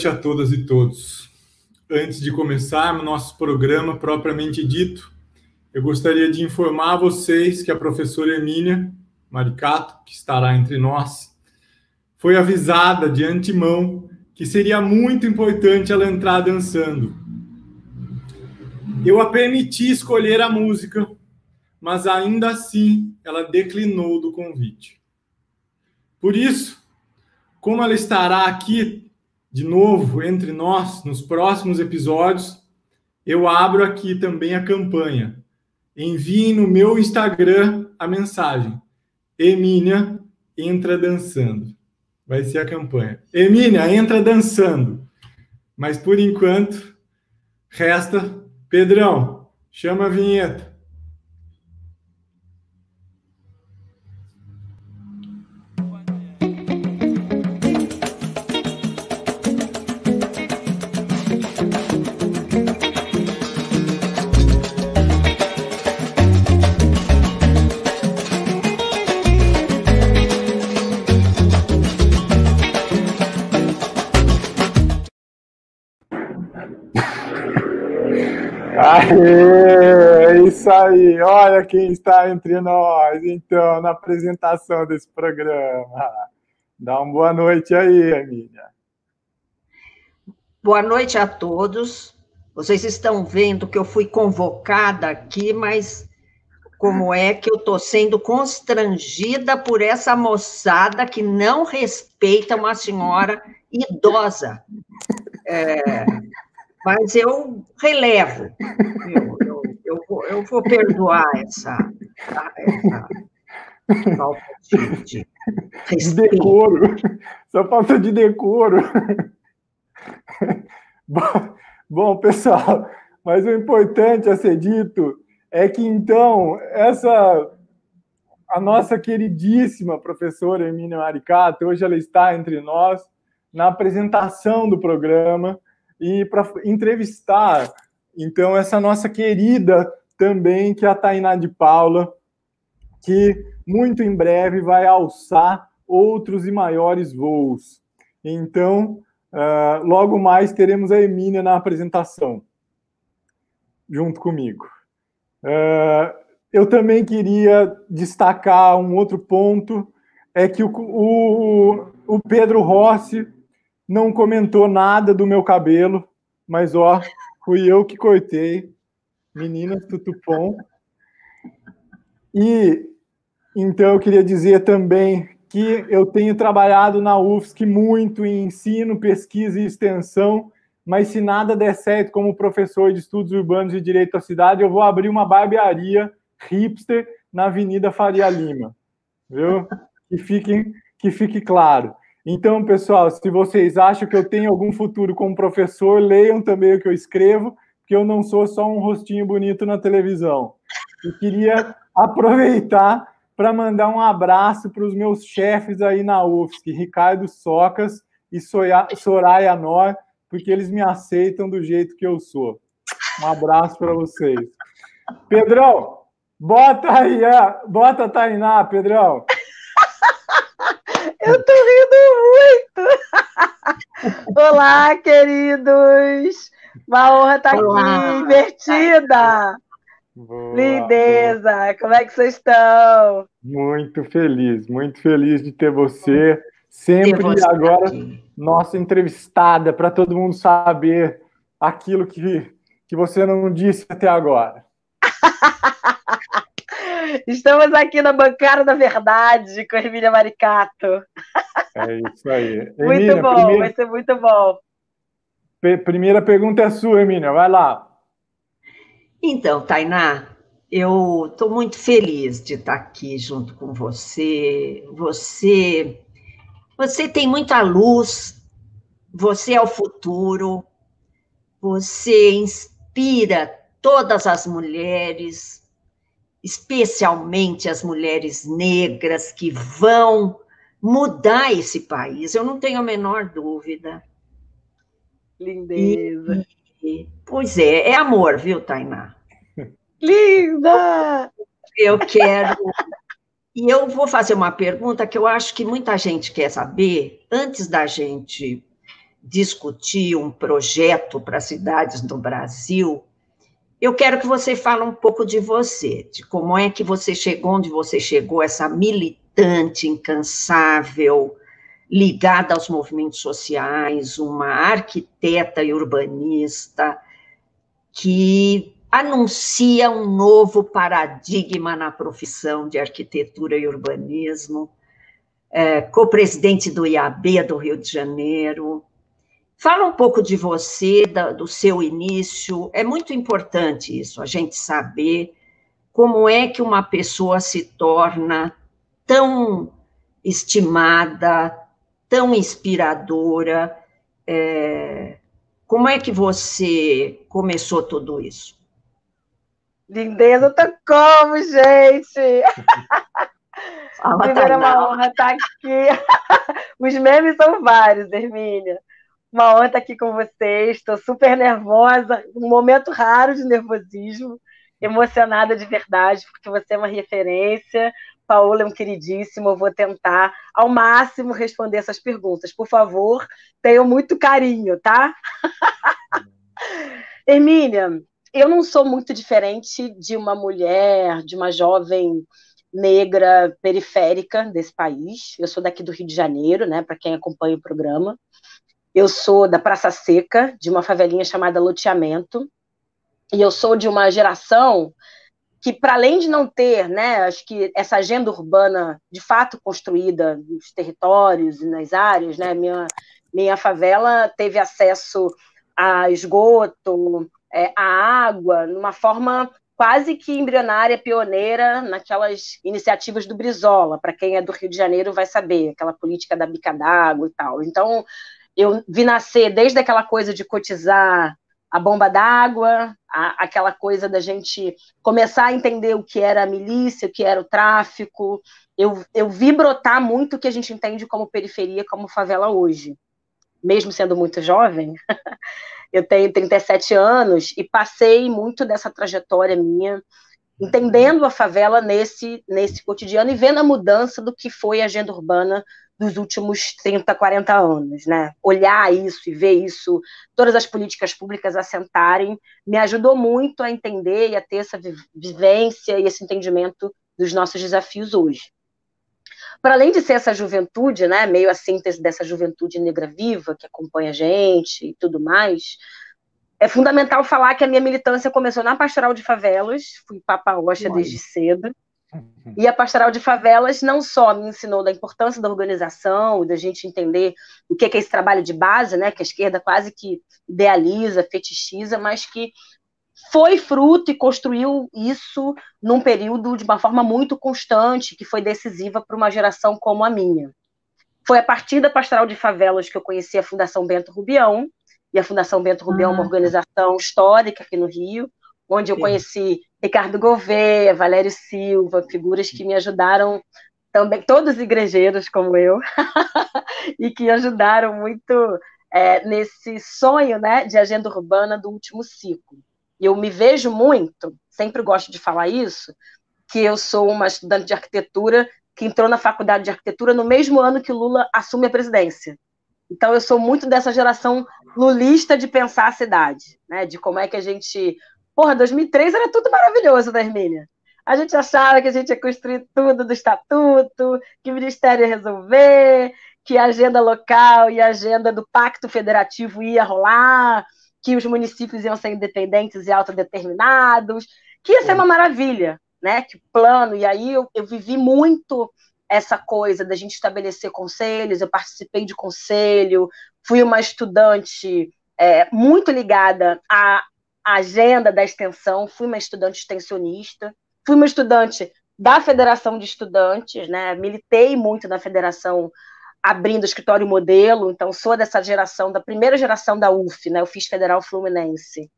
Noite a todas e todos. Antes de começar nosso programa propriamente dito, eu gostaria de informar a vocês que a professora Emília Maricato, que estará entre nós, foi avisada de antemão que seria muito importante ela entrar dançando. Eu a permiti escolher a música, mas ainda assim ela declinou do convite. Por isso, como ela estará aqui de novo entre nós nos próximos episódios, eu abro aqui também a campanha. Enviem no meu Instagram a mensagem. Emília entra dançando. Vai ser a campanha. Emília entra dançando. Mas por enquanto, resta Pedrão, chama a vinheta. Aí, olha quem está entre nós, então, na apresentação desse programa. Dá uma boa noite aí, Emília. Boa noite a todos. Vocês estão vendo que eu fui convocada aqui, mas como é que eu estou sendo constrangida por essa moçada que não respeita uma senhora idosa. É, mas eu relevo. Eu, eu, vou, eu vou perdoar essa, essa falta de, de, de decoro. Só falta de decoro. Bom, bom, pessoal, mas o importante a ser dito é que, então, essa a nossa queridíssima professora Emília Maricato, hoje ela está entre nós na apresentação do programa e para entrevistar, então, essa nossa querida também, que é a Tainá de Paula, que muito em breve vai alçar outros e maiores voos. Então, uh, logo mais teremos a Emília na apresentação, junto comigo. Uh, eu também queria destacar um outro ponto, é que o, o, o Pedro Rossi não comentou nada do meu cabelo, mas ó, fui eu que cortei. Meninas Tutupom. E então eu queria dizer também que eu tenho trabalhado na UFSC muito em ensino, pesquisa e extensão, mas se nada der certo como professor de estudos urbanos e direito à cidade, eu vou abrir uma barbearia hipster na Avenida Faria Lima. Viu? Que fiquem, que fique claro. Então, pessoal, se vocês acham que eu tenho algum futuro como professor, leiam também o que eu escrevo, porque eu não sou só um rostinho bonito na televisão. E queria aproveitar para mandar um abraço para os meus chefes aí na UFSC, Ricardo Socas e Soraya Nor, porque eles me aceitam do jeito que eu sou. Um abraço para vocês. Pedrão, bota aí, bota a Tainá, Pedrão. Eu tô rindo muito. Olá, queridos. Uma honra estar aqui, divertida. Boa, Lindeza, boa. como é que vocês estão? Muito feliz, muito feliz de ter você. Sempre você agora, aqui. nossa entrevistada, para todo mundo saber aquilo que, que você não disse até agora. Estamos aqui na bancada da verdade com a Emília Maricato. É isso aí. muito Emília, bom, primeira... vai ser muito bom. Primeira pergunta é sua, Emília, vai lá. Então, Tainá, eu estou muito feliz de estar aqui junto com você. Você, você tem muita luz, você é o futuro, você inspira todas as mulheres, especialmente as mulheres negras que vão mudar esse país, eu não tenho a menor dúvida. Lindeza. E, pois é, é amor, viu, Tainá? Linda! Eu quero. E eu vou fazer uma pergunta que eu acho que muita gente quer saber, antes da gente discutir um projeto para cidades do Brasil, eu quero que você fale um pouco de você, de como é que você chegou onde você chegou, essa militante incansável, ligada aos movimentos sociais, uma arquiteta e urbanista que anuncia um novo paradigma na profissão de arquitetura e urbanismo, é, co-presidente do IAB do Rio de Janeiro, Fala um pouco de você, da, do seu início. É muito importante isso, a gente saber como é que uma pessoa se torna tão estimada, tão inspiradora. É, como é que você começou tudo isso? Lindeza, tá como, gente? Fala, Primeiro é uma honra estar aqui. Os memes são vários, Hermínia. Uma honra estar aqui com vocês. Estou super nervosa, um momento raro de nervosismo, emocionada de verdade, porque você é uma referência. Paola é um queridíssimo. Eu vou tentar ao máximo responder essas perguntas. Por favor, tenham muito carinho, tá? Hermínia, eu não sou muito diferente de uma mulher, de uma jovem negra periférica desse país. Eu sou daqui do Rio de Janeiro, né? Para quem acompanha o programa. Eu sou da Praça Seca, de uma favelinha chamada Loteamento, e eu sou de uma geração que, para além de não ter, né, acho que essa agenda urbana de fato construída nos territórios e nas áreas, né, minha, minha favela teve acesso a esgoto, é, a água, numa forma quase que embrionária, pioneira naquelas iniciativas do Brizola, para quem é do Rio de Janeiro vai saber, aquela política da bica d'água e tal. Então, eu vi nascer desde aquela coisa de cotizar a bomba d'água, aquela coisa da gente começar a entender o que era a milícia, o que era o tráfico. Eu, eu vi brotar muito o que a gente entende como periferia, como favela hoje. Mesmo sendo muito jovem, eu tenho 37 anos e passei muito dessa trajetória minha, entendendo a favela nesse, nesse cotidiano e vendo a mudança do que foi a agenda urbana dos últimos 30, 40 anos, né? Olhar isso e ver isso, todas as políticas públicas assentarem, me ajudou muito a entender e a ter essa vivência e esse entendimento dos nossos desafios hoje. Para além de ser essa juventude, né, meio a síntese dessa juventude negra viva que acompanha a gente e tudo mais, é fundamental falar que a minha militância começou na Pastoral de Favelas, fui papa rocha desde cedo. E a Pastoral de Favelas não só me ensinou da importância da organização, da gente entender o que é esse trabalho de base, né, que a esquerda quase que idealiza, fetichiza, mas que foi fruto e construiu isso num período de uma forma muito constante, que foi decisiva para uma geração como a minha. Foi a partir da Pastoral de Favelas que eu conheci a Fundação Bento Rubião, e a Fundação Bento Rubião é uma ah. organização histórica aqui no Rio, onde eu Sim. conheci Ricardo Gouveia, Valério Silva, figuras que me ajudaram também, todos igrejeiros como eu, e que ajudaram muito é, nesse sonho né, de agenda urbana do último ciclo. Eu me vejo muito, sempre gosto de falar isso, que eu sou uma estudante de arquitetura que entrou na faculdade de arquitetura no mesmo ano que Lula assume a presidência. Então, eu sou muito dessa geração lulista de pensar a cidade, né? de como é que a gente Porra, 2003 era tudo maravilhoso, né, Hermínia? A gente achava que a gente ia construir tudo do estatuto, que o Ministério ia resolver, que a agenda local e a agenda do Pacto Federativo ia rolar, que os municípios iam ser independentes e autodeterminados, que ia ser uma maravilha, né? Que plano. E aí eu, eu vivi muito essa coisa da gente estabelecer conselhos, eu participei de conselho, fui uma estudante é, muito ligada a a agenda da extensão, fui uma estudante extensionista, fui uma estudante da Federação de Estudantes, né? Militei muito na federação abrindo escritório modelo, então sou dessa geração, da primeira geração da UF, né? Eu fiz Federal Fluminense,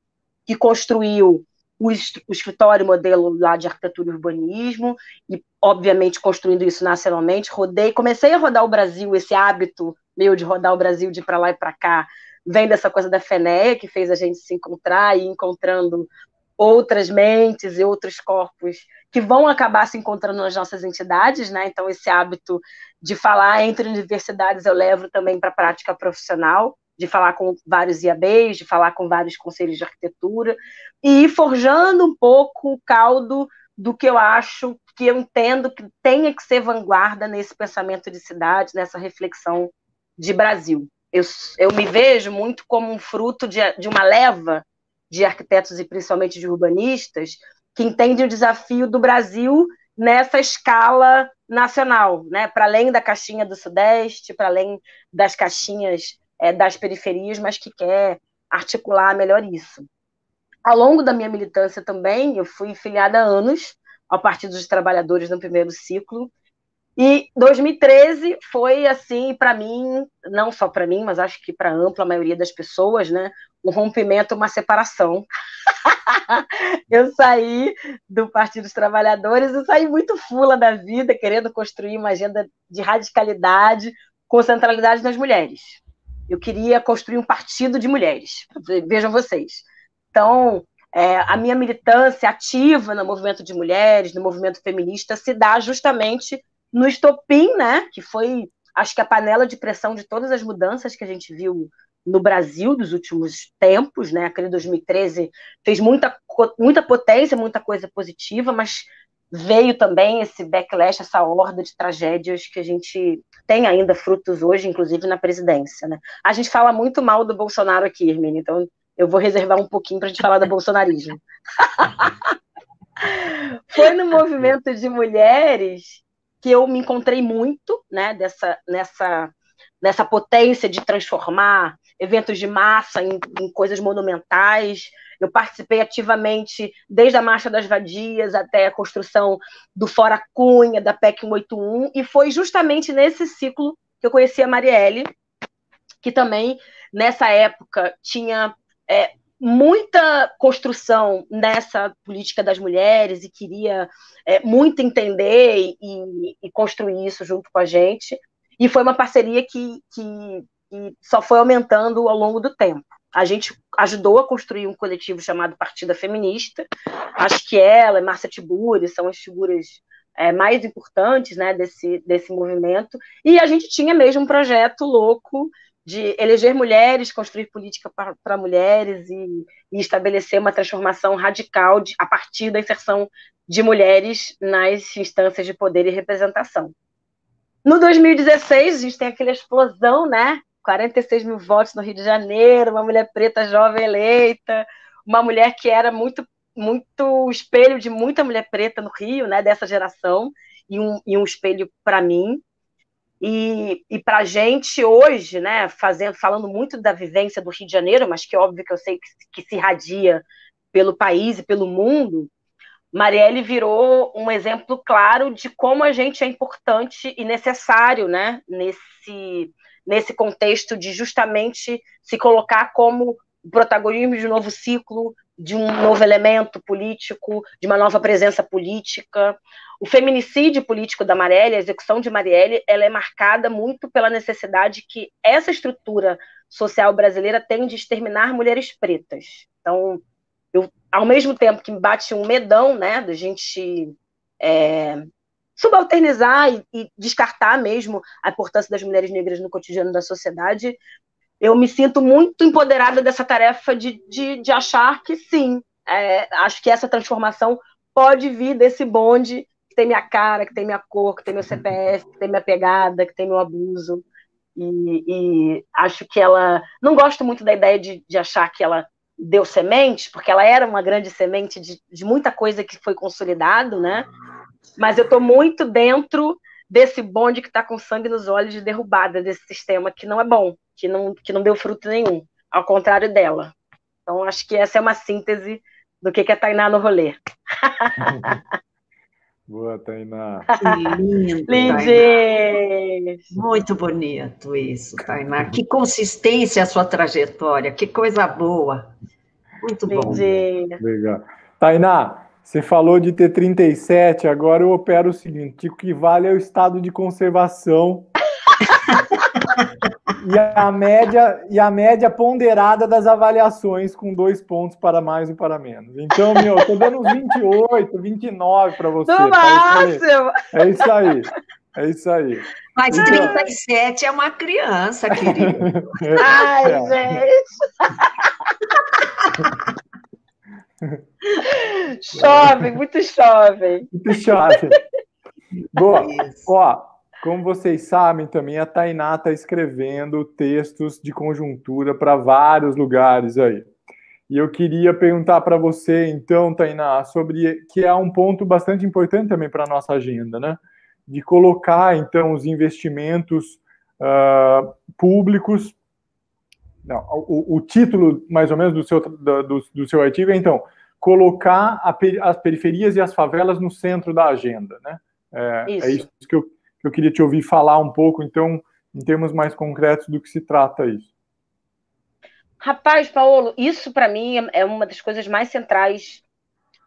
que construiu o, escritório modelo lá de arquitetura e urbanismo, e obviamente construindo isso nacionalmente, rodei, comecei a rodar o Brasil, esse hábito meu de rodar o Brasil, de para lá e para cá, vem dessa coisa da FENEA, que fez a gente se encontrar e encontrando outras mentes e outros corpos que vão acabar se encontrando nas nossas entidades, né? Então, esse hábito de falar entre universidades eu levo também para a prática profissional, de falar com vários IABs, de falar com vários conselhos de arquitetura, e ir forjando um pouco o caldo do que eu acho, que eu entendo que tenha que ser vanguarda nesse pensamento de cidade, nessa reflexão de Brasil. Eu, eu me vejo muito como um fruto de, de uma leva de arquitetos e principalmente de urbanistas que entendem o desafio do Brasil nessa escala nacional, né? para além da caixinha do Sudeste, para além das caixinhas é, das periferias, mas que quer articular melhor isso. Ao longo da minha militância também, eu fui filiada há anos ao Partido dos Trabalhadores no primeiro ciclo, e 2013 foi assim para mim, não só para mim, mas acho que para ampla maioria das pessoas, né, um rompimento, uma separação. eu saí do Partido dos Trabalhadores e saí muito fula da vida, querendo construir uma agenda de radicalidade com centralidade nas mulheres. Eu queria construir um partido de mulheres. Vejam vocês. Então, é, a minha militância ativa no movimento de mulheres, no movimento feminista, se dá justamente no estopim, né, que foi, acho que a panela de pressão de todas as mudanças que a gente viu no Brasil dos últimos tempos, né? Aquele 2013 fez muita, muita potência, muita coisa positiva, mas veio também esse backlash, essa horda de tragédias que a gente tem ainda frutos hoje, inclusive na presidência, né? A gente fala muito mal do Bolsonaro aqui, Hermine, então eu vou reservar um pouquinho para a gente falar do bolsonarismo. Foi no movimento de mulheres que eu me encontrei muito, né, dessa, nessa, nessa potência de transformar eventos de massa em, em coisas monumentais. Eu participei ativamente desde a Marcha das Vadias até a construção do Fora Cunha, da PEC 181, e foi justamente nesse ciclo que eu conheci a Marielle, que também, nessa época, tinha é, muita construção nessa política das mulheres e queria é, muito entender e, e, construir isso junto com a gente. E foi uma parceria que, que, que, só foi aumentando ao longo do tempo. A gente ajudou a construir um coletivo chamado Partida Feminista. Acho que ela e Márcia Tiburi são as figuras é, mais importantes né, desse, desse movimento. E a gente tinha mesmo um projeto louco de eleger mulheres, construir política para mulheres e, e, estabelecer uma transformação radical de, a partir da inserção de mulheres nas instâncias de poder e representação. No 2016, a gente tem aquela explosão, né? 46 mil votos no Rio de Janeiro, uma mulher preta jovem eleita, uma mulher que era muito muito espelho de muita mulher preta no Rio, né, dessa geração, e um, e um espelho para mim. E, e para a gente hoje, né, fazendo, falando muito da vivência do Rio de Janeiro, mas que óbvio que eu sei que, que se irradia pelo país e pelo mundo, Marielle virou um exemplo claro de como a gente é importante e necessário né, nesse, nesse contexto de justamente se colocar como protagonismo de um novo ciclo, de um novo elemento político, de uma nova presença política. O feminicídio político da Marielle, a execução de Marielle, ela é marcada muito pela necessidade que essa estrutura social brasileira tem de exterminar mulheres pretas. Então, eu, ao mesmo tempo que me bate um medão, né, da gente é, subalternizar e, e descartar mesmo a importância das mulheres negras no cotidiano da sociedade, eu me sinto muito empoderada dessa tarefa de, de, de achar que sim, é, acho que essa transformação pode vir desse bonde que tem minha cara, que tem minha cor, que tem meu CPF, que tem minha pegada, que tem meu abuso. E, e acho que ela. Não gosto muito da ideia de, de achar que ela deu semente, porque ela era uma grande semente de, de muita coisa que foi consolidado, né? Mas eu estou muito dentro desse bonde que está com sangue nos olhos de derrubada desse sistema que não é bom, que não, que não deu fruto nenhum, ao contrário dela. Então, acho que essa é uma síntese do que é Tainá no rolê. Boa, Tainá. Que lindo. Tainá. Muito bonito isso, Tainá. Que consistência a sua trajetória, que coisa boa. Muito bom. Legal. Tainá, você falou de ter 37, agora eu opero o seguinte: o que vale é o estado de conservação e a média e a média ponderada das avaliações com dois pontos para mais e para menos. Então, meu, tô dando uns 28, 29 para você. No máximo! É isso aí. É isso aí. Mas 37 é uma criança, querido. Ai, é. gente. chove, muito chove. Muito chove. Boa. Ó, como vocês sabem também, a Tainá está escrevendo textos de conjuntura para vários lugares aí. E eu queria perguntar para você, então, Tainá, sobre que é um ponto bastante importante também para a nossa agenda, né? De colocar, então, os investimentos uh, públicos. Não, o, o, título, mais ou menos, do seu, do, do seu artigo é, então, colocar a, as periferias e as favelas no centro da agenda, né? É isso, é isso que, eu, que eu queria te ouvir falar um pouco, então, em termos mais concretos do que se trata isso. Rapaz, Paulo, isso para mim é, uma das coisas mais centrais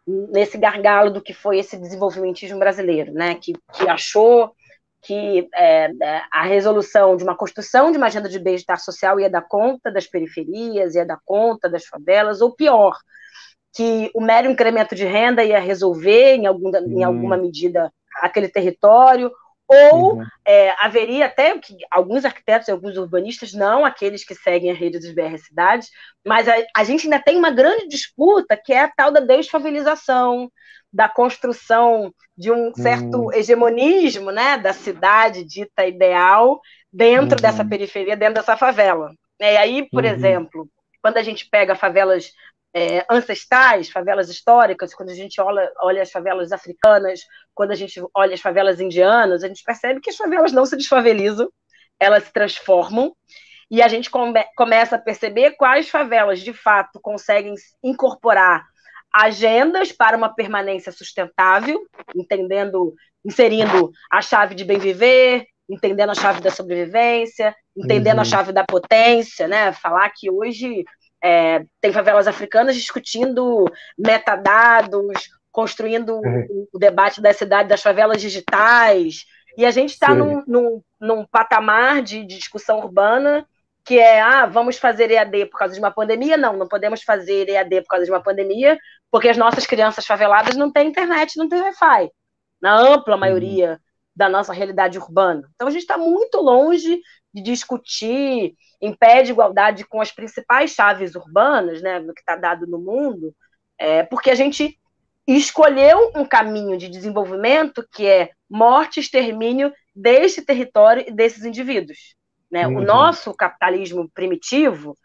nesse gargalo do que foi esse desenvolvimentismo brasileiro, né? Que, que achou que é, é, a resolução de uma construção de uma agenda de bem-estar social ia dar conta das periferias, ia dar conta das favelas, ou pior, que o mero incremento de renda ia resolver, em, algum, em hum. alguma medida, aquele território, ou uhum. é, haveria até que alguns arquitetos e alguns urbanistas, não aqueles que seguem a rede dos BR Cidades, mas a, a gente ainda tem uma grande disputa que é a tal da desfavelização, da construção de um certo uhum. hegemonismo né, da cidade dita ideal dentro uhum. dessa periferia, dentro dessa favela. E aí, por uhum. exemplo, quando a gente pega favelas é, ancestrais, favelas históricas, quando a gente olha, olha as favelas africanas, quando a gente olha as favelas indianas, a gente percebe que as favelas não se desfavelizam, elas se transformam, e a gente come, começa a perceber quais favelas de fato conseguem incorporar agendas para uma permanência sustentável, entendendo, inserindo a chave de bem viver, entendendo a chave da sobrevivência, entendendo uhum. a chave da potência, né? Falar que hoje é, tem favelas africanas discutindo metadados, construindo é. o debate da cidade das favelas digitais. E a gente está num, num, num, patamar de, de, discussão urbana que é, ah, vamos fazer EAD por causa de uma pandemia? Não, não podemos fazer EAD por causa de uma pandemia, porque as nossas crianças faveladas não têm internet, não têm Wi-Fi, na ampla uhum. maioria uhum. da nossa realidade urbana. Então a gente está muito longe de discutir em pé de igualdade com as principais chaves urbanas, né, no que está dado no mundo, é, porque a gente escolheu um caminho de desenvolvimento que é morte, extermínio deste território e desses indivíduos. Né? Uhum. O nosso capitalismo primitivo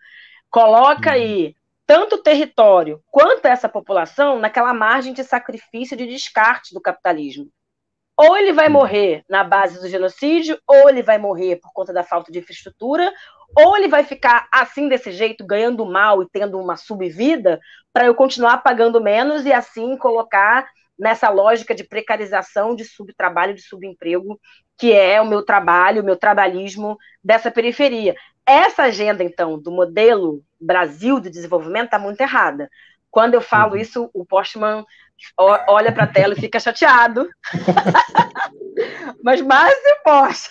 coloca uhum. aí tanto o território quanto essa população naquela margem de sacrifício de descarte do capitalismo. Ou ele vai morrer na base do genocídio, ou ele vai morrer por conta da falta de infraestrutura, ou ele vai ficar assim desse jeito, ganhando mal e tendo uma subvida, para eu continuar pagando menos e assim colocar nessa lógica de precarização, de subtrabalho, de subemprego, que é o meu trabalho, o meu trabalhismo dessa periferia. Essa agenda, então, do modelo Brasil de desenvolvimento está muito errada. Quando eu falo uhum. isso, o Postman olha para a tela e fica chateado. Mas mais importa.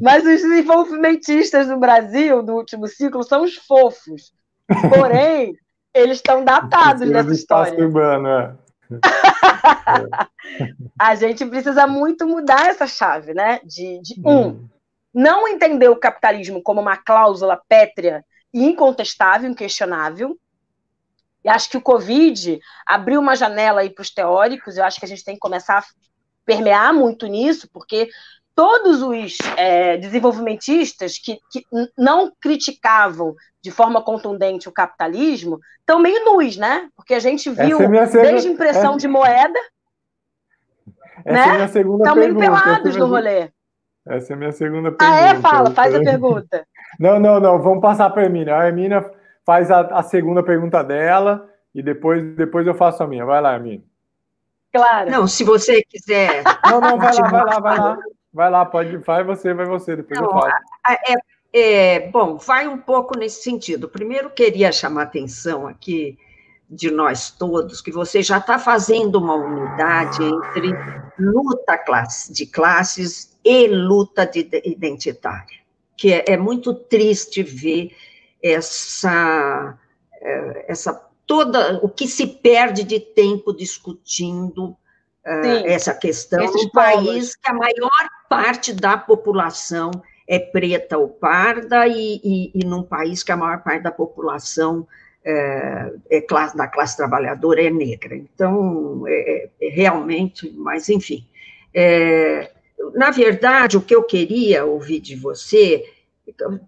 Mas os desenvolvimentistas do Brasil, do último ciclo, são os fofos. Porém, eles estão datados nessa história. Urbano, é. a gente precisa muito mudar essa chave, né? De, de um, hum. não entender o capitalismo como uma cláusula pétrea incontestável, inquestionável. E acho que o Covid abriu uma janela aí para os teóricos, eu acho que a gente tem que começar a permear muito nisso, porque todos os é, desenvolvimentistas que, que, não criticavam de forma contundente o capitalismo estão meio nus, né? Porque a gente viu é desde impressão é... de moeda, Essa né? É minha segunda estão meio pelados no rolê. Essa é a minha segunda pergunta. Ah, é? Fala, faz a pergunta. Não, não, não, vamos passar para a Emília. A Emília faz a, a, segunda pergunta dela e depois, depois eu faço a minha. Vai lá, Emília. Claro. Não, se você quiser. Não, não, vai lá, vai lá, vai lá. Vai lá, pode, vai você, vai você, depois não, eu falo. É, é, bom, vai um pouco nesse sentido. Primeiro, queria chamar a atenção aqui de nós todos, que você já está fazendo uma unidade entre luta de classes e luta de identitária, que é, é muito triste ver essa, é, essa toda o que se perde de tempo discutindo uh, essa questão num país que a maior parte da população é preta ou parda e, e, e num país que a maior parte da população é, é classe, da classe trabalhadora é negra. Então, é, é realmente, mas enfim. É, na verdade, o que eu queria ouvir de você,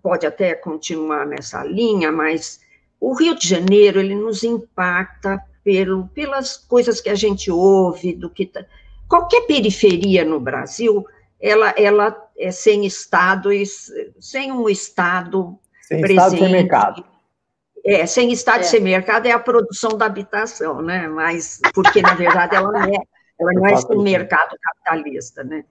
pode até continuar nessa linha, mas o Rio de Janeiro, ele nos impacta pelo, pelas coisas que a gente ouve, do que... Tá, qualquer periferia no Brasil, ela, ela é sem Estado, sem um Estado sem presente. Estado, sem mercado é, sem estado é. sem mercado é a produção da habitação, né? Mas porque na verdade ela não é, ela não é um mercado capitalista, né?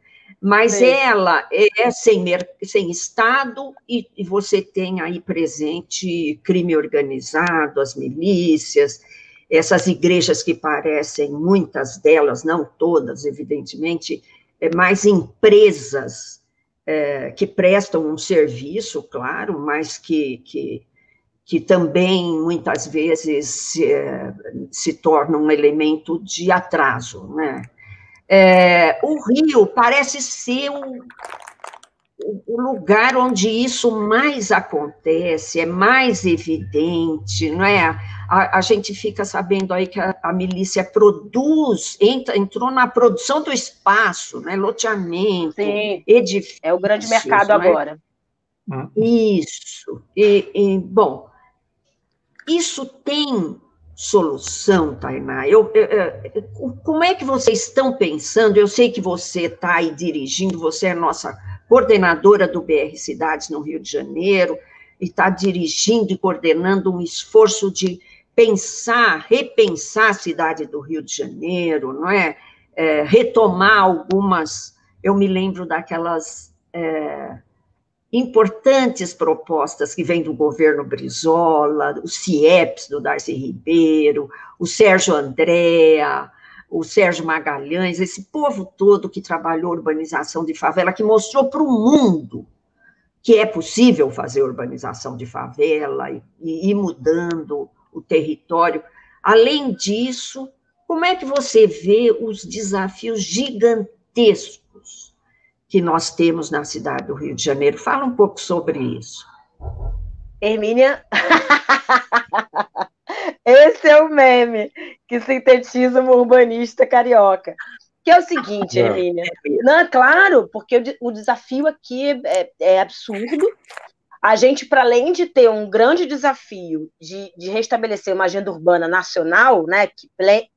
Mas Sim. ela é sem, sem Estado e, e, você tem aí presente crime organizado, as milícias, essas igrejas que parecem, muitas delas, não todas, evidentemente, é mais empresas é, que prestam um serviço, claro, mas que, que que também muitas vezes se, eh, se torna um elemento de atraso. Né? É, o Rio parece ser o, o, lugar onde isso mais acontece, é mais evidente, não é? A, a gente fica sabendo aí que a, a milícia produz, entra, entrou na produção do espaço, né? loteamento, Sim, edifícios. É o grande mercado é? agora. Isso. E, e, bom, isso tem solução, Tainá? Eu, eu, eu, como é que vocês estão pensando? Eu sei que você está aí dirigindo, você é nossa coordenadora do BR Cidades no Rio de Janeiro, e está dirigindo e coordenando um esforço de pensar, repensar a cidade do Rio de Janeiro, não é? é retomar algumas. Eu me lembro daquelas. É, importantes propostas que vêm do governo Brizola, o CIEPS do Darcy Ribeiro, o Sérgio Andréa, o Sérgio Magalhães, esse povo todo que trabalhou urbanização de favela, que mostrou para o mundo que é possível fazer urbanização de favela e, e ir mudando o território. Além disso, como é que você vê os desafios gigantescos que nós temos na cidade do Rio de Janeiro. Fala um pouco sobre isso. Hermínia, esse é o meme que sintetiza uma urbanista carioca. Que é o seguinte, é. Hermínia. Não, claro, porque o, desafio aqui é, é absurdo. A gente, para além de ter um grande desafio de, de restabelecer uma agenda urbana nacional, né, que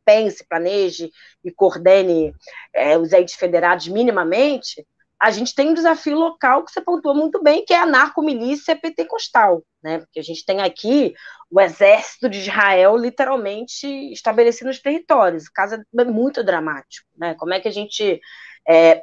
pense, planeje e coordene é, os entes federados minimamente, a gente tem um desafio local que você pontuou muito bem, que é a narcomilícia pentecostal, né? Porque a gente tem aqui o exército de Israel literalmente estabelecido nos territórios. O caso é muito dramático, né? Como é que a gente. É,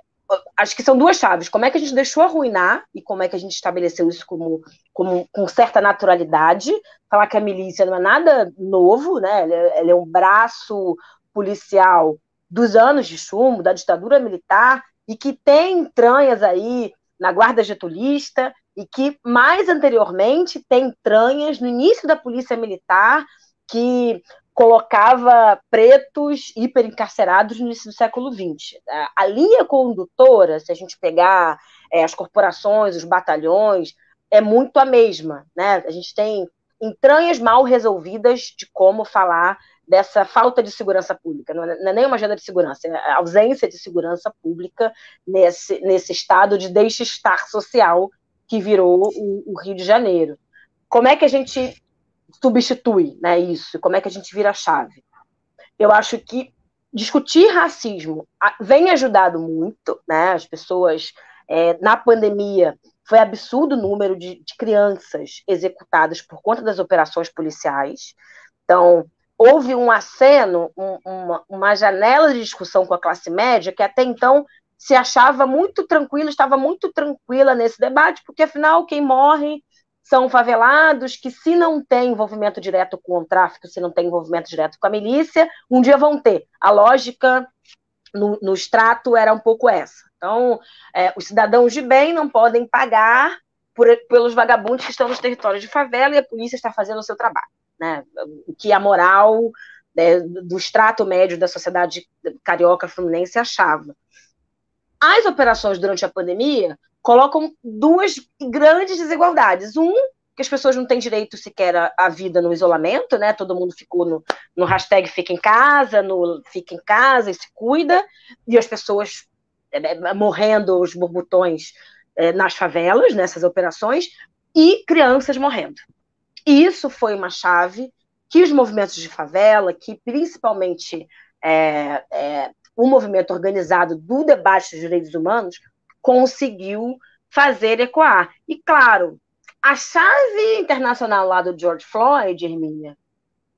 acho que são duas chaves. Como é que a gente deixou arruinar e como é que a gente estabeleceu isso como, como com certa naturalidade. Falar que a milícia não é nada novo, né? Ela é, é um braço policial dos anos de chumbo, da ditadura militar, e que tem entranhas aí na guarda getulista e que mais anteriormente tem entranhas no início da polícia militar que colocava pretos hiperencarcerados no início do século XX. A linha condutora, se a gente pegar é, as corporações, os batalhões, é muito a mesma. Né? A gente tem entranhas mal resolvidas de como falar dessa falta de segurança pública. Não é, não é nem uma agenda de segurança, é a ausência de segurança pública nesse, nesse estado de deixe-estar social que virou o, o, Rio de Janeiro. Como é que a gente substitui né, isso? Como é que a gente vira a chave? Eu acho que discutir racismo vem ajudado muito, né? As pessoas é, na pandemia foi absurdo o número de, de crianças executadas por conta das operações policiais. Então, houve um aceno, um, uma, uma janela de discussão com a classe média que até então se achava muito tranquila, estava muito tranquila nesse debate, porque afinal quem morre são favelados que, se não tem envolvimento direto com o tráfico, se não tem envolvimento direto com a milícia, um dia vão ter. A lógica no, no extrato era um pouco essa. Então, é, os cidadãos de bem não podem pagar por, pelos vagabundos que estão nos territórios de favela e a polícia está fazendo o seu trabalho né? Que a moral né, do extrato médio da sociedade carioca fluminense achava. As operações durante a pandemia colocam duas grandes desigualdades. Um, que as pessoas não têm direito sequer à, vida no isolamento, né? Todo mundo ficou no, no hashtag fica em casa, no fica em casa e se cuida, e as pessoas é, é, morrendo os borbotões é, nas favelas, nessas operações, e crianças morrendo. Isso foi uma chave que os movimentos de favela, que principalmente é, é, o movimento organizado do debate dos direitos humanos, conseguiu fazer ecoar. E, claro, a chave internacional lá do George Floyd, Hermínia,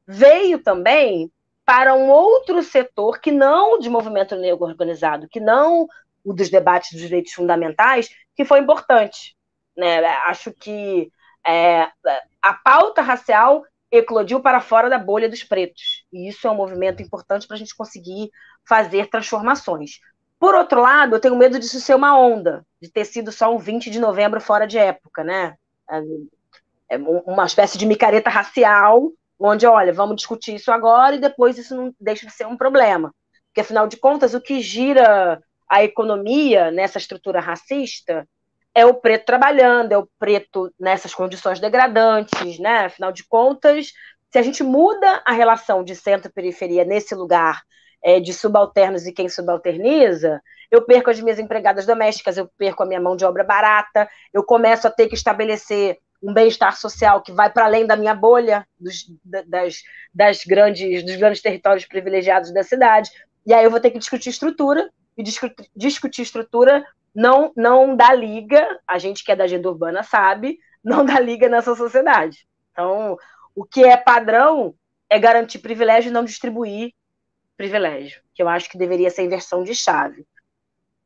veio também para um outro setor que não de movimento negro organizado, que não o dos debates dos direitos fundamentais, que foi importante. Né? Acho que é, a pauta racial eclodiu para fora da bolha dos pretos. E isso é um movimento importante para a gente conseguir fazer transformações. Por outro lado, eu tenho medo disso ser uma onda, de ter sido só um 20 de novembro fora de época, né? É, é uma espécie de micareta racial, onde, olha, vamos discutir isso agora e depois isso não deixa de ser um problema. Porque, afinal de contas, o que gira a economia nessa estrutura racista é o preto trabalhando, é o preto nessas condições degradantes, né? Afinal de contas, se a gente muda a relação de centro-periferia nesse lugar é, de subalternos e quem subalterniza, eu perco as minhas empregadas domésticas, eu perco a minha mão de obra barata, eu começo a ter que estabelecer um bem-estar social que vai para além da minha bolha, dos, das, das grandes, dos grandes territórios privilegiados da cidade. E aí eu vou ter que discutir estrutura, e discutir, discutir estrutura não, não dá liga, a gente que é da agenda urbana sabe, não dá liga nessa sociedade. Então, o que é padrão é garantir privilégio e não distribuir privilégio, que eu acho que deveria ser inversão de chave.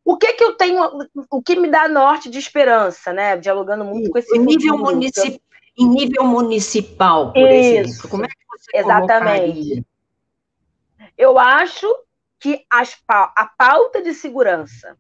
O que que eu tenho, o que me dá norte de esperança, né? Dialogando muito com esse em nível, municip... em nível municipal, por Isso, exemplo, como é que você Exatamente. Colocaria? Eu acho que as, a pauta de segurança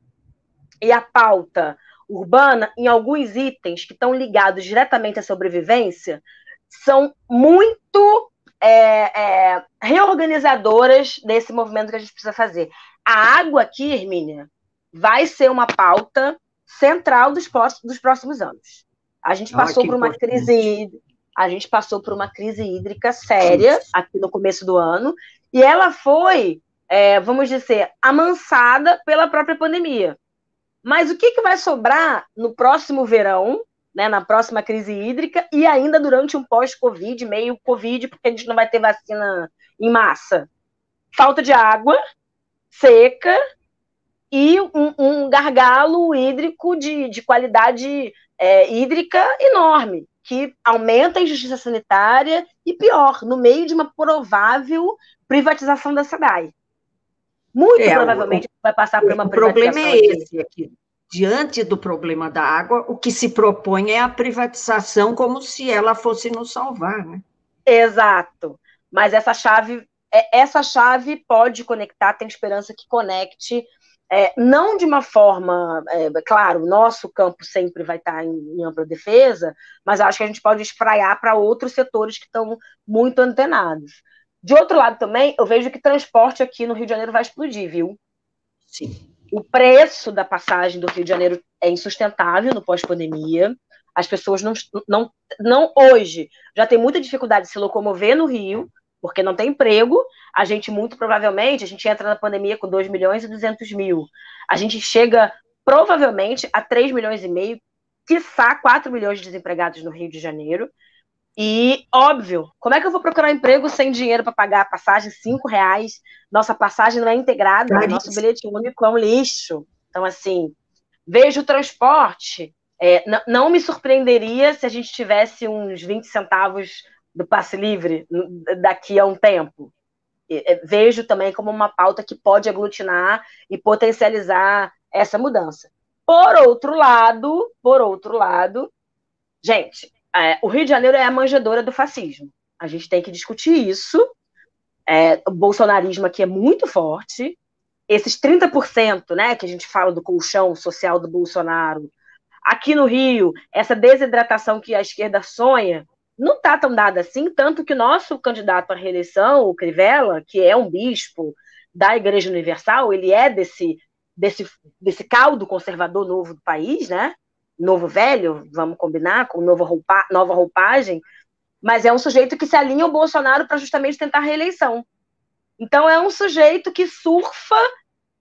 e a pauta urbana, em alguns itens que estão ligados diretamente à sobrevivência, são muito é, é, reorganizadoras desse movimento que a gente precisa fazer. A água aqui, Hermínia, vai ser uma pauta central dos, dos próximos anos. A gente passou ah, por uma importante. crise a gente passou por uma crise hídrica séria aqui no começo do ano e ela foi, é, vamos dizer, amansada pela própria pandemia. Mas o que, que vai sobrar no próximo verão, né, na próxima crise hídrica e ainda durante um pós-Covid, meio Covid, porque a gente não vai ter vacina em massa? Falta de água, seca, e um, um gargalo hídrico de, de qualidade é, hídrica enorme, que aumenta a injustiça sanitária e, pior, no meio de uma provável privatização da SEDAI. Muito é, provavelmente o, vai passar por uma o privatização. O problema é esse aqui. Diante do problema da água, o que se propõe é a privatização como se ela fosse nos salvar, né? Exato. Mas essa chave, é, essa chave pode conectar, tem esperança que conecte é, não de uma forma, é, claro, o nosso campo sempre vai estar em, em, ampla defesa, mas acho que a gente pode espraiar para outros setores que estão muito antenados. De outro lado também, eu vejo que transporte aqui no Rio de Janeiro vai explodir, viu? Sim. O preço da passagem do Rio de Janeiro é insustentável no pós-pandemia. As pessoas não, não, não hoje já tem muita dificuldade de se locomover no Rio, porque não tem emprego. A gente, muito provavelmente, a gente entra na pandemia com 2 milhões e 200 mil. A gente chega, provavelmente, a 3 milhões e meio, quiçá 4 milhões de desempregados no Rio de Janeiro. E, óbvio, como é que eu vou procurar emprego sem dinheiro para pagar a passagem? 5 reais. Nossa passagem não é integrada, é nosso bilhete único é um lixo. Então, assim, vejo o transporte. É, não me surpreenderia se a gente tivesse uns 20 centavos do passe livre daqui a um tempo. É, vejo também como uma pauta que pode aglutinar e potencializar essa mudança. Por outro lado, por outro lado, gente, é, o Rio de Janeiro é a manjedora do fascismo. A gente tem que discutir isso. É, o bolsonarismo aqui é muito forte. Esses 30%, né, que a gente fala do colchão social do Bolsonaro, aqui no Rio, essa desidratação que a esquerda sonha, não está tão dada assim, tanto que o nosso candidato à reeleição, o Crivella, que é um bispo da Igreja Universal, ele é desse, desse, desse caldo conservador novo do país, né? Novo velho, vamos combinar, com nova, roupa, nova roupagem, mas é um sujeito que se alinha ao Bolsonaro para justamente tentar a reeleição. Então é um sujeito que surfa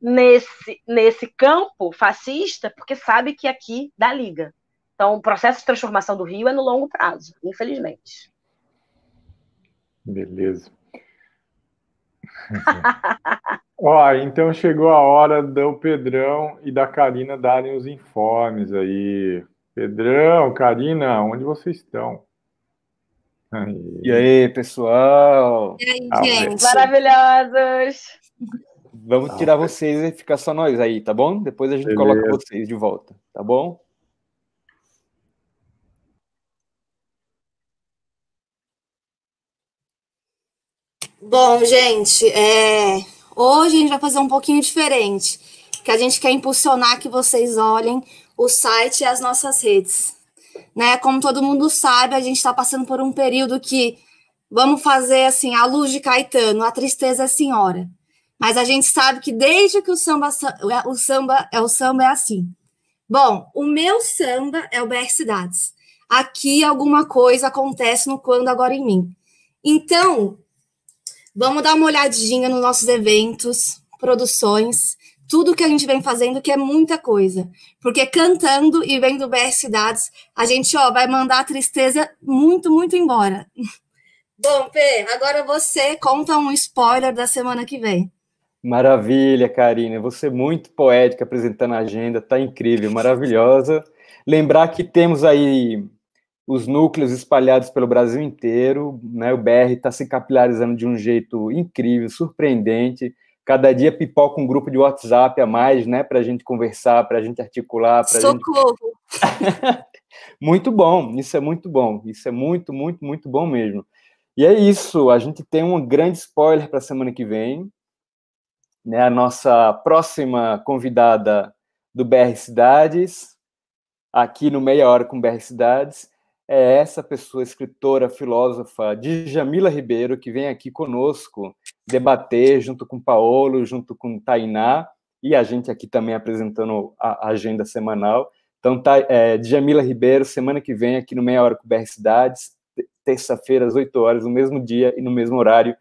nesse, nesse campo fascista, porque sabe que aqui dá liga. Então, o processo de transformação do Rio é no longo prazo, infelizmente. Beleza. Ó, então chegou a hora do Pedrão e da Karina darem os informes aí. Pedrão, Karina, onde vocês estão? Aí. E aí, pessoal? E aí, ah, gente? Maravilhosos! Vamos tirar vocês e ficar só nós aí, tá bom? Depois a gente Beleza. coloca vocês de volta, tá bom? Bom, gente, é... hoje a gente vai fazer um pouquinho diferente, que a gente quer impulsionar que vocês olhem o site e as nossas redes. Né? Como todo mundo sabe, a gente está passando por um período que vamos fazer assim, a luz de Caetano, a tristeza é senhora. Mas a gente sabe que desde que o samba, o samba é o samba é assim. Bom, o meu samba é o BR Cidades. Aqui alguma coisa acontece no quando agora em mim. Então, Vamos dar uma olhadinha nos nossos eventos, produções, tudo que a gente vem fazendo, que é muita coisa. Porque cantando e vendo BR Cidades, a gente ó, vai mandar a tristeza muito, muito embora. Bom, Pê, agora você conta um spoiler da semana que vem. Maravilha, Karina. Você é muito poética apresentando a agenda, tá incrível, maravilhosa. Lembrar que temos aí os núcleos espalhados pelo Brasil inteiro, né? O BR está se capilarizando de um jeito incrível, surpreendente. Cada dia pipoca um grupo de WhatsApp a mais, né? Para a gente conversar, para a gente articular. Pra Socorro! Gente... muito bom, isso é muito bom. Isso é muito, muito, muito bom mesmo. E é isso, a gente tem um grande spoiler para a semana que vem. Né? A nossa próxima convidada do BR Cidades, aqui no Meia Hora com BR Cidades, é essa pessoa, escritora, filósofa, Djamila Ribeiro, que vem aqui conosco debater junto com Paolo, junto com Tainá, e a gente aqui também apresentando a agenda semanal. Então, tá, é, Djamila Ribeiro, semana que vem, aqui no Meia Hora com BR Cidades, terça-feira, às 8 horas, no mesmo dia e no mesmo horário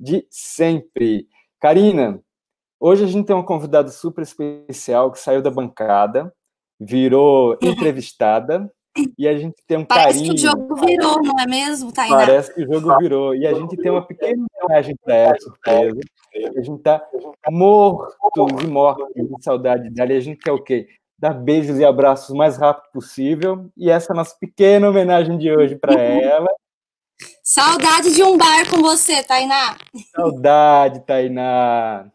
de sempre. Karina, hoje a gente tem uma convidada super especial que saiu da bancada, virou entrevistada, e a gente tem um Parece carinho. Parece que o jogo virou, não é mesmo, Tainá? Parece que o jogo virou. E a gente tem uma pequena homenagem para ela, surpresa. A gente está morto e morto de saudade dela. E a gente quer o quê? Dar beijos e abraços o mais rápido possível. E essa é a nossa pequena homenagem de hoje para ela. Saudade de um bar com você, Tainá. Saudade, Tainá.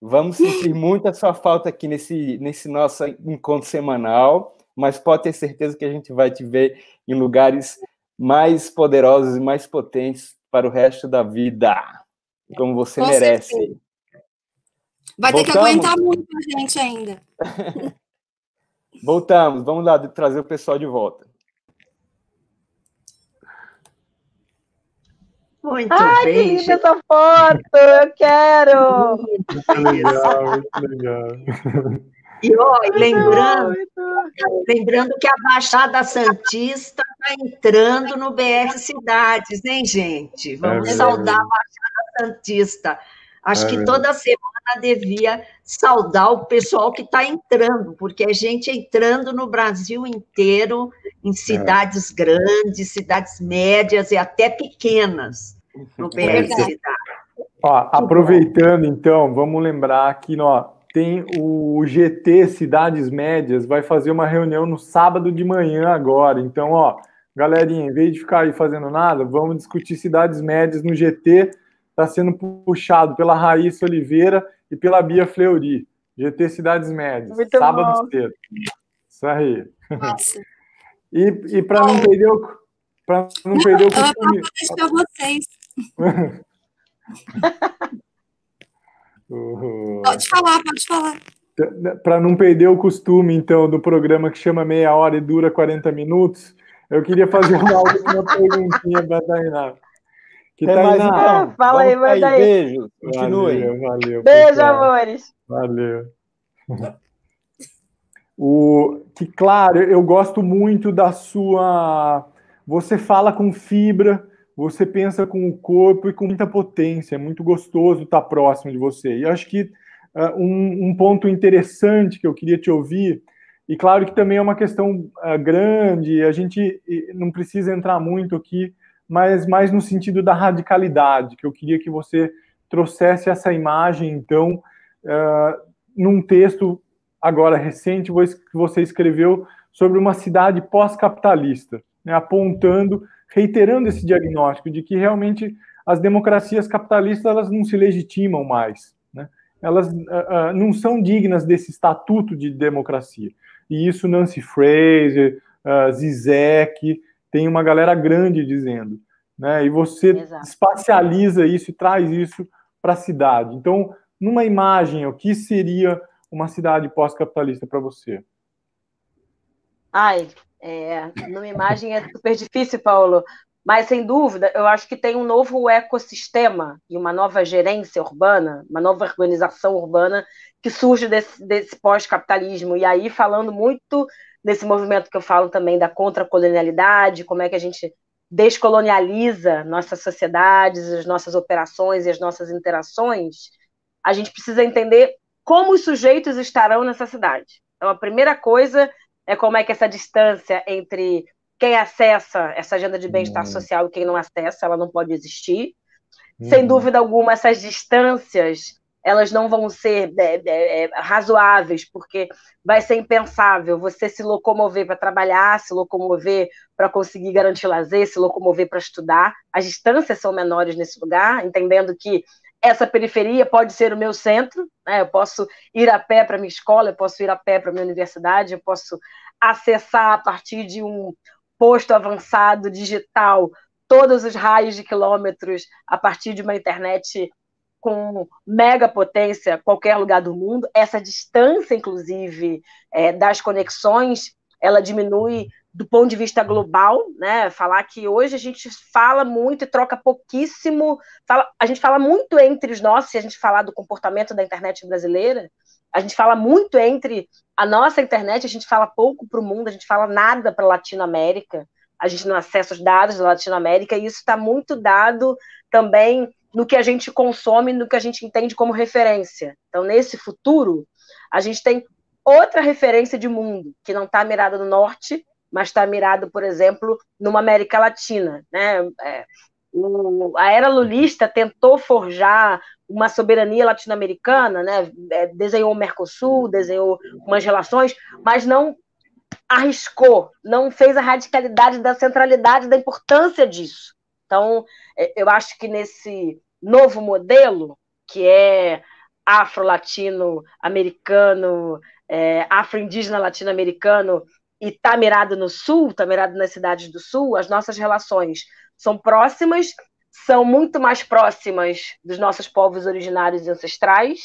Vamos sentir muito a sua falta aqui nesse, nesse nosso encontro semanal mas pode ter certeza que a gente vai te ver em lugares mais poderosos e mais potentes para o resto da vida, como você Com merece. Certeza. Vai Voltamos. ter que aguentar muito a gente ainda. Voltamos, vamos lá trazer o pessoal de volta. Muito Ai, bem. que linda essa foto! Eu quero! Muito legal, muito legal. E ó, lembrando, lembrando que a Baixada Santista está entrando no BR Cidades, hein, gente? Vamos é saudar a Baixada Santista. Acho é que toda semana devia saudar o pessoal que está entrando, porque é gente entrando no Brasil inteiro, em é. cidades é. grandes, cidades médias e até pequenas, no BR é Cidades. Ó, aproveitando, então, vamos lembrar que nós tem o GT Cidades Médias, vai fazer uma reunião no sábado de manhã agora. Então, ó, galerinha, em vez de ficar aí fazendo nada, vamos discutir cidades médias no GT. Está sendo puxado pela Raíssa Oliveira e pela Bia Fleury. GT Cidades Médias, Muito sábado bom. cedo. Isso aí. Nossa. E, e para não perder o para não, não perder o costume. Eu para Pode falar, pode falar. Para não perder o costume, então, do programa que chama Meia Hora e dura 40 minutos, Eu queria fazer uma última perguntinha para a Tainá. Que Até mais, então. Fala aí, manda aí. Beijo. Continue. Valeu, valeu. Beijo, pessoal. amores. Valeu. O, que, claro, eu gosto muito da sua. Você fala com fibra, você pensa com o corpo e com muita potência. É muito gostoso estar próximo de você. E acho que uh, um, um, ponto interessante que eu queria te ouvir, e claro que também é uma questão uh, grande, a gente não precisa entrar muito aqui, mas mais no sentido da radicalidade, que eu queria que você trouxesse essa imagem, então, uh, num texto agora recente que você escreveu sobre uma cidade pós-capitalista, né, apontando, reiterando esse diagnóstico de que realmente as democracias capitalistas elas não se legitimam mais, né? elas uh, uh, não são dignas desse estatuto de democracia. E isso Nancy Fraser, uh, Zizek, tem uma galera grande dizendo. Né? E você Exato. espacializa isso e traz isso para a cidade. Então, numa imagem, o que seria uma cidade pós-capitalista para você? Ai, é, numa imagem é super difícil, Paulo, mas sem dúvida, eu acho que tem um novo ecossistema e uma nova gerência urbana, uma nova organização urbana que surge desse, desse pós-capitalismo. E aí, falando muito nesse movimento que eu falo também da contra-colonialidade, como é que a gente descolonializa nossas sociedades, as nossas operações e as nossas interações, a gente precisa entender como os sujeitos estarão nessa cidade. Então, a primeira coisa é como é que essa distância entre quem acessa essa agenda de bem-estar hum. social e quem não acessa, ela não pode existir. Hum. Sem dúvida alguma, essas distâncias elas não vão ser é, é, é, razoáveis, porque vai ser impensável você se locomover para trabalhar, se locomover para conseguir garantir lazer, se locomover para estudar. As distâncias são menores nesse lugar, entendendo que essa periferia pode ser o meu centro, né? eu posso ir a pé para minha escola, eu posso ir a pé para minha universidade, eu posso acessar a partir de um posto avançado digital todos os raios de quilômetros a partir de uma internet com mega potência qualquer lugar do mundo. Essa distância, inclusive, é, das conexões, ela diminui do ponto de vista global, né? Falar que hoje a gente fala muito e troca pouquíssimo, fala, a gente fala muito entre os nossos, se a gente falar do comportamento da internet brasileira, a gente fala muito entre a nossa internet, a gente fala pouco para o mundo, a gente fala nada para a Latinoamérica, a gente não acessa os dados da Latinoamérica, e isso está muito dado também no que a gente consome, no que a gente entende como referência. Então, nesse futuro, a gente tem outra referência de mundo, que não está mirada no norte, mas está mirado, por exemplo, numa América Latina. Né? É, o, a era lulista tentou forjar uma soberania latino-americana, né? É, desenhou o Mercosul, desenhou umas relações, mas não arriscou, não fez a radicalidade da centralidade, da importância disso. Então, é, eu acho que nesse novo modelo, que é afro-latino-americano, é, afro-indígena latino-americano, e está mirado no sul, está mirado nas cidades do sul, as nossas relações são próximas, são muito mais próximas dos nossos povos originários e ancestrais.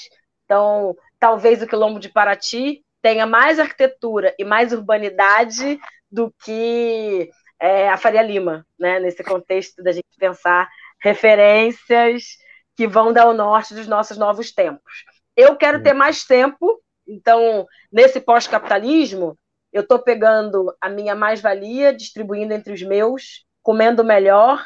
Então, talvez o Quilombo de Paraty tenha mais arquitetura e mais urbanidade do que é, a Faria Lima, né? nesse contexto da gente pensar referências que vão dar o norte dos nossos novos tempos. Eu quero ter mais tempo, então, nesse pós-capitalismo, eu estou pegando a minha mais-valia, distribuindo entre os meus, comendo melhor,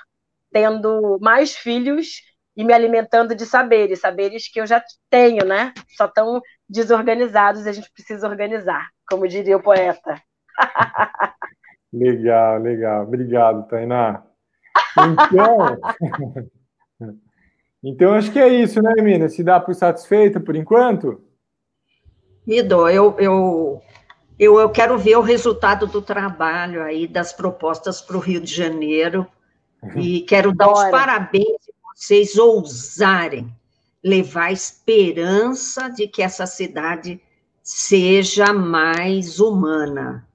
tendo mais filhos e me alimentando de saberes, saberes que eu já tenho, né? Só tão desorganizados e a gente precisa organizar, como diria o poeta. legal, legal. Obrigado, Tainá. Então, então acho que é isso, né, Mina? Se dá por satisfeita por enquanto? Ido, eu, eu eu, eu quero ver o resultado do trabalho aí, das propostas para o Rio de Janeiro, e quero dar os parabéns a vocês ousarem levar a esperança de que essa cidade seja mais humana,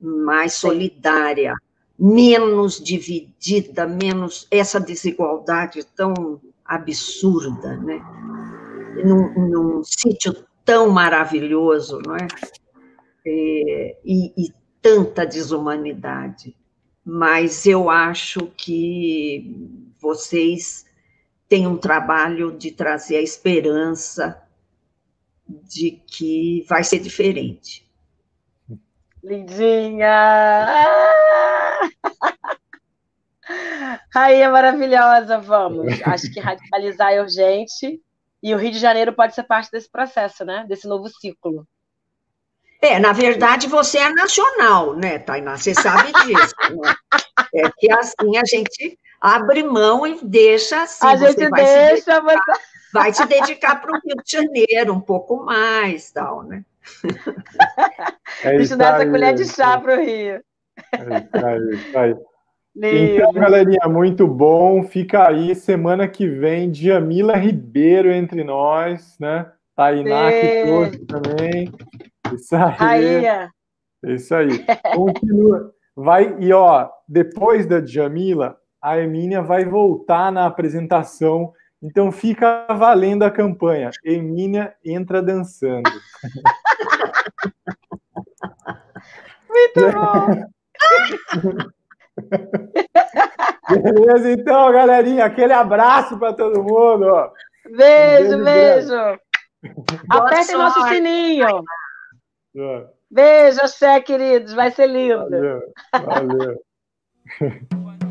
mais solidária, menos dividida, menos essa desigualdade tão absurda, né? Num, num sítio tão maravilhoso, não é? É, e, e tanta desumanidade. mas eu acho que vocês têm um trabalho de trazer a esperança de que vai ser diferente. Lindinha! Ah! Rainha maravilhosa, vamos. Acho que radicalizar é urgente e o Rio de Janeiro pode ser parte desse processo, né? Desse novo ciclo. É, na verdade, você é nacional, né, Tainá? Você sabe disso. Né? É que assim a gente abre mão e deixa assim. A gente vai deixa, se dedicar, mas... vai se dedicar para o Rio de Janeiro um pouco mais, tal, né? É Deixa eu dar essa colher de chá para o Rio. É isso aí, isso aí. Então, galerinha, muito bom. Fica aí, semana que vem, Diamila Ribeiro entre nós, né? Tainá que trouxe também. Isso aí. Rainha. Isso aí. Continua. Vai, e ó, depois da Djamila, a Emília vai voltar na apresentação. Então fica valendo a campanha. Emília entra dançando. Muito bom! Beleza, então, galerinha, aquele abraço para todo mundo. Beijo, um beijo. beijo. Apertem nosso sininho. É. Beijo, Xé, queridos. Vai ser lindo. Valeu. Valeu.